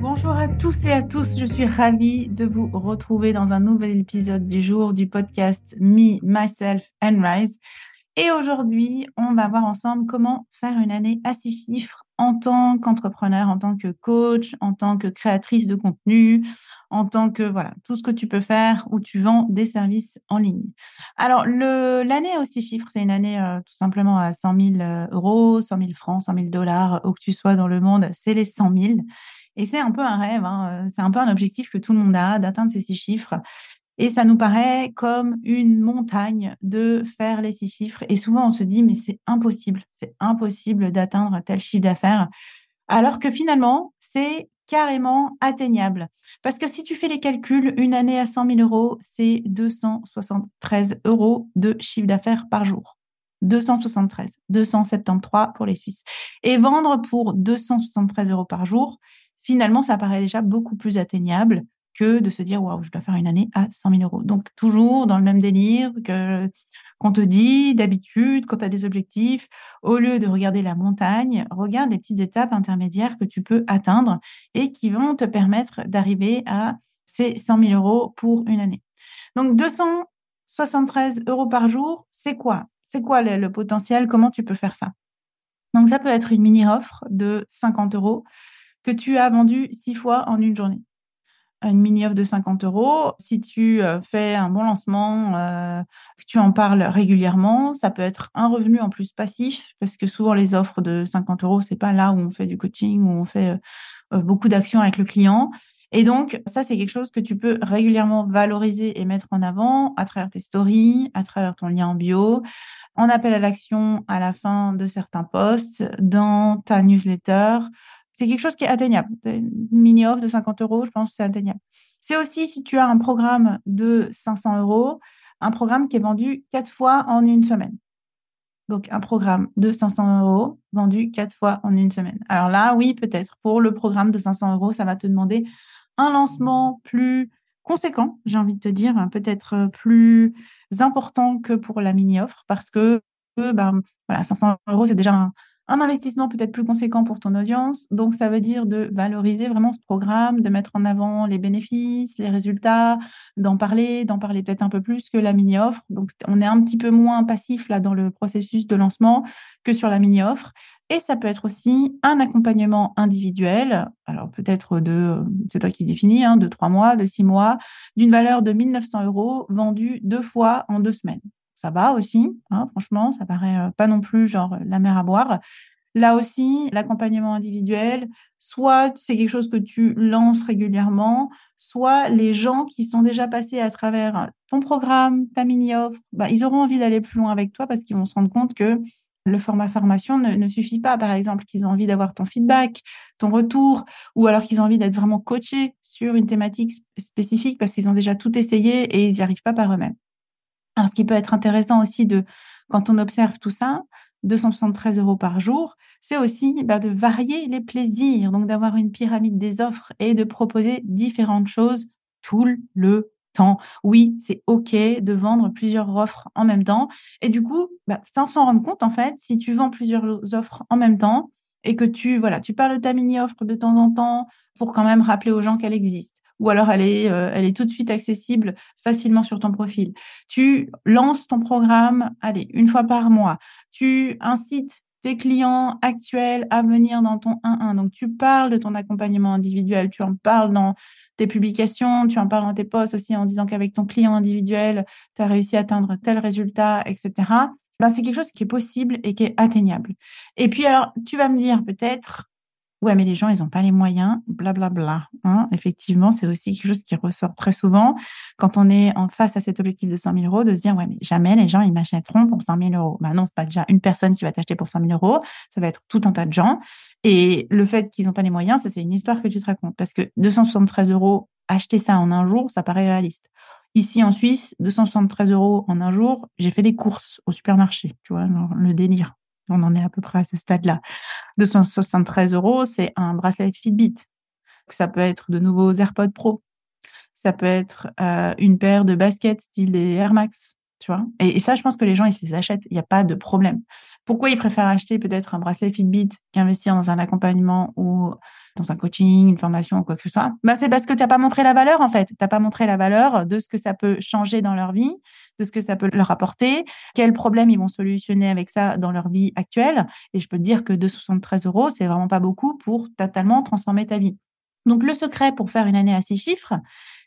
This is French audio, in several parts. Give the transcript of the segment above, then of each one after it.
Bonjour à tous et à tous, je suis ravie de vous retrouver dans un nouvel épisode du jour du podcast Me, Myself and Rise. Et aujourd'hui, on va voir ensemble comment faire une année à six chiffres en tant qu'entrepreneur, en tant que coach, en tant que créatrice de contenu, en tant que voilà, tout ce que tu peux faire où tu vends des services en ligne. Alors, l'année à six chiffres, c'est une année euh, tout simplement à 100 000 euh, euros, 100 000 francs, 100 000 dollars, où que tu sois dans le monde, c'est les 100 000. Et c'est un peu un rêve, hein, euh, c'est un peu un objectif que tout le monde a d'atteindre ces six chiffres. Et ça nous paraît comme une montagne de faire les six chiffres. Et souvent, on se dit, mais c'est impossible, c'est impossible d'atteindre tel chiffre d'affaires. Alors que finalement, c'est carrément atteignable. Parce que si tu fais les calculs, une année à 100 000 euros, c'est 273 euros de chiffre d'affaires par jour. 273, 273 pour les Suisses. Et vendre pour 273 euros par jour, finalement, ça paraît déjà beaucoup plus atteignable que de se dire, waouh, je dois faire une année à 100 000 euros. Donc, toujours dans le même délire que qu'on te dit d'habitude, quand tu as des objectifs, au lieu de regarder la montagne, regarde les petites étapes intermédiaires que tu peux atteindre et qui vont te permettre d'arriver à ces 100 000 euros pour une année. Donc, 273 euros par jour, c'est quoi? C'est quoi le, le potentiel? Comment tu peux faire ça? Donc, ça peut être une mini-offre de 50 euros que tu as vendu six fois en une journée. Une mini-offre de 50 euros. Si tu euh, fais un bon lancement, euh, que tu en parles régulièrement, ça peut être un revenu en plus passif, parce que souvent les offres de 50 euros, c'est pas là où on fait du coaching, où on fait euh, beaucoup d'actions avec le client. Et donc, ça, c'est quelque chose que tu peux régulièrement valoriser et mettre en avant à travers tes stories, à travers ton lien en bio, en appel à l'action à la fin de certains posts, dans ta newsletter, c'est quelque chose qui est atteignable. Une mini-offre de 50 euros, je pense que c'est atteignable. C'est aussi si tu as un programme de 500 euros, un programme qui est vendu quatre fois en une semaine. Donc, un programme de 500 euros vendu quatre fois en une semaine. Alors là, oui, peut-être. Pour le programme de 500 euros, ça va te demander un lancement plus conséquent, j'ai envie de te dire, peut-être plus important que pour la mini-offre parce que, ben, voilà, 500 euros, c'est déjà un, un investissement peut-être plus conséquent pour ton audience. Donc, ça veut dire de valoriser vraiment ce programme, de mettre en avant les bénéfices, les résultats, d'en parler, d'en parler peut-être un peu plus que la mini-offre. Donc, on est un petit peu moins passif là dans le processus de lancement que sur la mini-offre. Et ça peut être aussi un accompagnement individuel, alors peut-être de, c'est toi qui définis, hein, de trois mois, de six mois, d'une valeur de 1900 euros vendue deux fois en deux semaines ça va aussi. Hein, franchement, ça paraît euh, pas non plus genre la mer à boire. Là aussi, l'accompagnement individuel, soit c'est quelque chose que tu lances régulièrement, soit les gens qui sont déjà passés à travers ton programme, ta mini-offre, bah, ils auront envie d'aller plus loin avec toi parce qu'ils vont se rendre compte que le format formation ne suffit pas. Par exemple, qu'ils ont envie d'avoir ton feedback, ton retour, ou alors qu'ils ont envie d'être vraiment coachés sur une thématique spécifique parce qu'ils ont déjà tout essayé et ils n'y arrivent pas par eux-mêmes. Alors, ce qui peut être intéressant aussi de, quand on observe tout ça, 273 euros par jour, c'est aussi bah, de varier les plaisirs, donc d'avoir une pyramide des offres et de proposer différentes choses tout le temps. Oui, c'est OK de vendre plusieurs offres en même temps. Et du coup, bah, sans s'en rendre compte, en fait, si tu vends plusieurs offres en même temps et que tu, voilà, tu parles de ta mini-offre de temps en temps pour quand même rappeler aux gens qu'elle existe ou alors elle est, euh, elle est tout de suite accessible facilement sur ton profil. Tu lances ton programme, allez, une fois par mois. Tu incites tes clients actuels à venir dans ton 1-1. Donc, tu parles de ton accompagnement individuel, tu en parles dans tes publications, tu en parles dans tes posts aussi en disant qu'avec ton client individuel, tu as réussi à atteindre tel résultat, etc. Ben, c'est quelque chose qui est possible et qui est atteignable. Et puis alors, tu vas me dire peut-être, ouais, mais les gens, ils n'ont pas les moyens, blablabla. Bla, bla, hein. Effectivement, c'est aussi quelque chose qui ressort très souvent quand on est en face à cet objectif de 100 000 euros, de se dire, ouais, mais jamais les gens, ils m'achèteront pour 100 000 euros. Ben non, c'est pas déjà une personne qui va t'acheter pour 100 000 euros, ça va être tout un tas de gens. Et le fait qu'ils n'ont pas les moyens, ça, c'est une histoire que tu te racontes. Parce que 273 euros, acheter ça en un jour, ça paraît réaliste. Ici, en Suisse, 273 euros en un jour, j'ai fait des courses au supermarché, tu vois, le délire. On en est à peu près à ce stade-là. 273 euros, c'est un bracelet Fitbit. Ça peut être de nouveaux AirPods Pro. Ça peut être euh, une paire de baskets style des Air Max, tu vois. Et, ça, je pense que les gens, ils se les achètent. Il n'y a pas de problème. Pourquoi ils préfèrent acheter peut-être un bracelet Fitbit qu'investir dans un accompagnement ou dans un coaching, une formation ou quoi que ce soit, bah, c'est parce que tu n'as pas montré la valeur, en fait. Tu n'as pas montré la valeur de ce que ça peut changer dans leur vie, de ce que ça peut leur apporter, quels problèmes ils vont solutionner avec ça dans leur vie actuelle. Et je peux te dire que 273 euros, c'est vraiment pas beaucoup pour totalement transformer ta vie. Donc, le secret pour faire une année à six chiffres,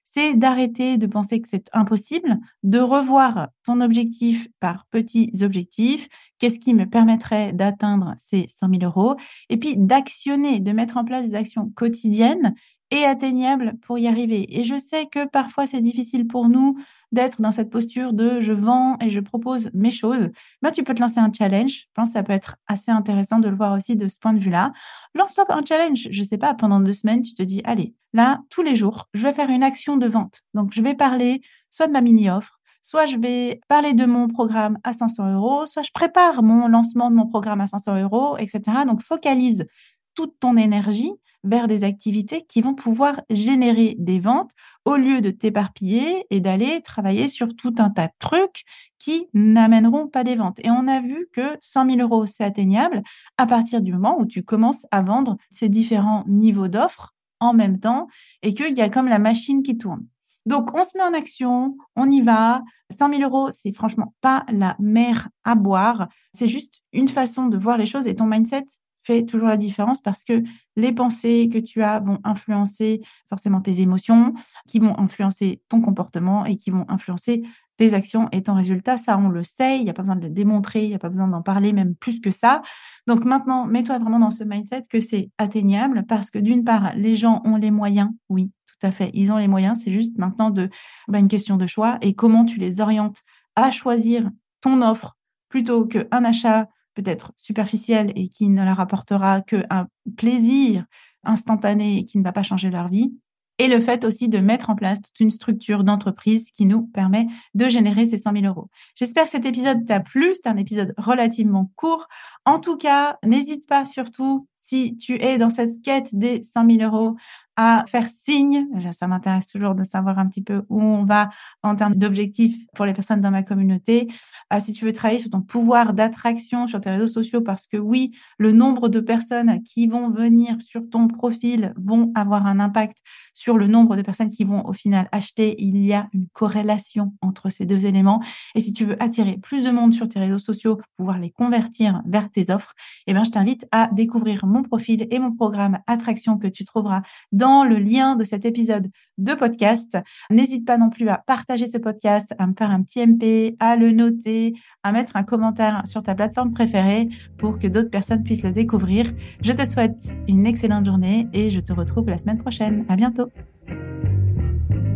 c'est d'arrêter de penser que c'est impossible, de revoir ton objectif par petits objectifs. Qu'est-ce qui me permettrait d'atteindre ces 100 000 euros? Et puis d'actionner, de mettre en place des actions quotidiennes et atteignables pour y arriver. Et je sais que parfois c'est difficile pour nous d'être dans cette posture de je vends et je propose mes choses, bah, tu peux te lancer un challenge. Je pense que ça peut être assez intéressant de le voir aussi de ce point de vue-là. Lance-toi un challenge. Je sais pas, pendant deux semaines, tu te dis, allez, là, tous les jours, je vais faire une action de vente. Donc, je vais parler soit de ma mini-offre, soit je vais parler de mon programme à 500 euros, soit je prépare mon lancement de mon programme à 500 euros, etc. Donc, focalise toute ton énergie vers des activités qui vont pouvoir générer des ventes au lieu de t'éparpiller et d'aller travailler sur tout un tas de trucs qui n'amèneront pas des ventes. Et on a vu que 100 000 euros, c'est atteignable à partir du moment où tu commences à vendre ces différents niveaux d'offres en même temps et qu'il y a comme la machine qui tourne. Donc, on se met en action, on y va. 100 000 euros, c'est franchement pas la mer à boire. C'est juste une façon de voir les choses et ton mindset, fait toujours la différence parce que les pensées que tu as vont influencer forcément tes émotions, qui vont influencer ton comportement et qui vont influencer tes actions et ton résultat. Ça, on le sait, il n'y a pas besoin de le démontrer, il n'y a pas besoin d'en parler même plus que ça. Donc maintenant, mets-toi vraiment dans ce mindset que c'est atteignable parce que d'une part, les gens ont les moyens, oui, tout à fait, ils ont les moyens, c'est juste maintenant de, bah, une question de choix et comment tu les orientes à choisir ton offre plutôt qu'un achat peut-être superficielle et qui ne leur apportera qu'un plaisir instantané et qui ne va pas changer leur vie. Et le fait aussi de mettre en place toute une structure d'entreprise qui nous permet de générer ces 100 000 euros. J'espère que cet épisode t'a plu. C'est un épisode relativement court. En tout cas, n'hésite pas surtout si tu es dans cette quête des 100 000 euros à faire signe. Ça m'intéresse toujours de savoir un petit peu où on va en termes d'objectifs pour les personnes dans ma communauté. Euh, si tu veux travailler sur ton pouvoir d'attraction sur tes réseaux sociaux, parce que oui, le nombre de personnes qui vont venir sur ton profil vont avoir un impact sur le nombre de personnes qui vont au final acheter. Il y a une corrélation entre ces deux éléments. Et si tu veux attirer plus de monde sur tes réseaux sociaux, pouvoir les convertir vers tes offres, eh bien, je t'invite à découvrir mon profil et mon programme Attraction que tu trouveras le lien de cet épisode de podcast. N'hésite pas non plus à partager ce podcast, à me faire un petit MP, à le noter, à mettre un commentaire sur ta plateforme préférée pour que d'autres personnes puissent le découvrir. Je te souhaite une excellente journée et je te retrouve la semaine prochaine. À bientôt.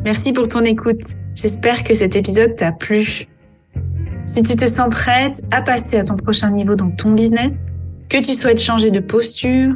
Merci pour ton écoute. J'espère que cet épisode t'a plu. Si tu te sens prête à passer à ton prochain niveau dans ton business, que tu souhaites changer de posture,